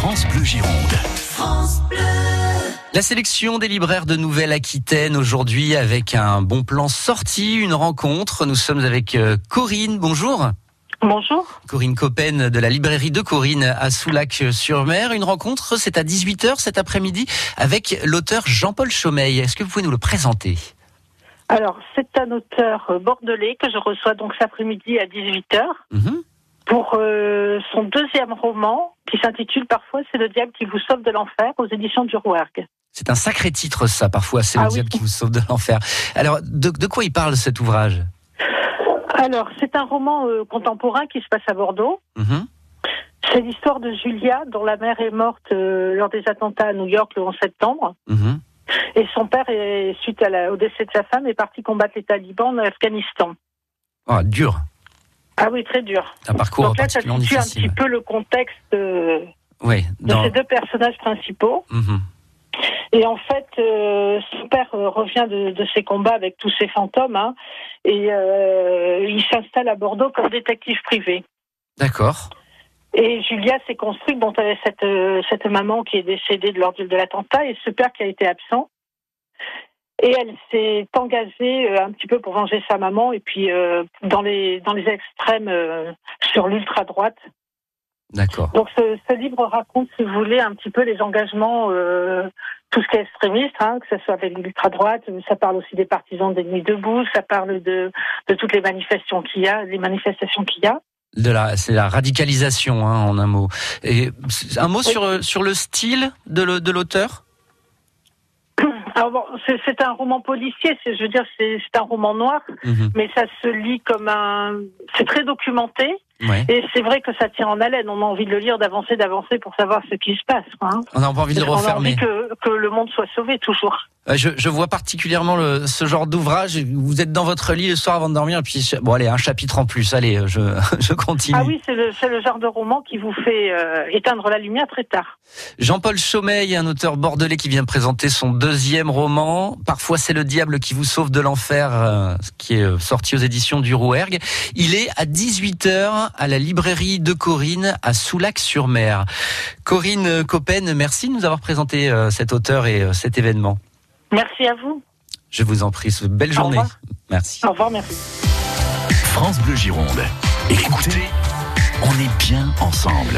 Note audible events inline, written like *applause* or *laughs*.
France Bleu Gironde. La sélection des libraires de Nouvelle-Aquitaine aujourd'hui avec un bon plan sorti, une rencontre. Nous sommes avec euh, Corinne. Bonjour. Bonjour. Corinne Coppen de la librairie de Corinne à Soulac-sur-Mer. Une rencontre, c'est à 18h cet après-midi avec l'auteur Jean-Paul Chaumeil. Est-ce que vous pouvez nous le présenter? Alors, c'est un auteur bordelais que je reçois donc cet après-midi à 18h Mhm. Pour euh, son deuxième roman qui s'intitule Parfois c'est le diable qui vous sauve de l'enfer aux éditions du Rouergue. C'est un sacré titre ça, parfois c'est Ah le oui. diable qui vous sauve de l'enfer. Alors, de, de quoi il parle cet ouvrage? Alors, c'est un roman euh, contemporain qui se passe à Bordeaux. Mhm. C'est l'histoire de Julia dont la mère est morte euh, lors des attentats à New York le 11 septembre. Mhm. Et son père, est, suite à la- au décès de sa femme, est parti combattre les talibans en Afghanistan. Oh, dur. Ah oui, très dur. Un parcours Donc là, ça situe un petit peu le contexte euh, Oui. de ces deux personnages principaux. Mhm. Et en fait, euh, son père euh, revient de, de ses combats avec tous ses fantômes, hein, et euh, il s'installe à Bordeaux comme détective privé. D'accord. Et Julia s'est construite, bon, elle cette, cette maman qui est décédée de lors de l'attentat et ce père qui a été absent. Et elle s'est engagée euh, un petit peu pour venger sa maman et puis euh, dans les dans les extrêmes euh, sur l'ultra droite. D'accord. Donc ce, ce livre raconte, si vous voulez, un petit peu les engagements, euh, tout ce qui est extrémiste, hein, que ce soit avec l'ultra-droite, ça parle aussi des partisans des Nuits debout, ça parle de, de toutes les manifestations qu'il y a, les manifestations qu'il y a. De la, c'est la radicalisation, hein, en un mot. Et un mot sur sur le style de le- de l'auteur? Alors bon, c'est un roman policier, c'est, je veux dire, c'est un roman noir, Mhm. mais ça se lit comme un, c'est très documenté, Ouais. et c'est vrai que ça tient en haleine. On a envie de le lire, d'avancer, d'avancer pour savoir ce qui se passe. quoi, hein. On pas envie de le On a refermer. envie que, que le monde soit sauvé toujours. Euh, Je, je vois particulièrement le, ce genre d'ouvrage. Vous êtes dans votre lit le soir avant de dormir, et puis bon allez un chapitre en plus. Allez, euh, je, *laughs* je continue. Ah oui, c'est le, le genre de roman qui vous fait euh, éteindre la lumière très tard. Jean-Paul Chaumeil, un auteur bordelais qui vient présenter son deuxième roman. Parfois c'est le diable qui vous sauve de l'enfer, euh, qui est euh, sorti aux éditions du Rouergue. Il est à 18h à la librairie de Corinne à Soulac-sur-Mer. Corinne Coppen, merci de nous avoir présenté euh, cet auteur et euh, cet événement. Merci à vous. Je vous en prie, belle Au journée. revoir. Merci. Au revoir, merci. France Bleu Gironde. Écoutez, on est bien ensemble.